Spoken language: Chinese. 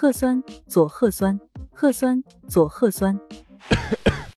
核酸、左核酸、核酸、左核酸。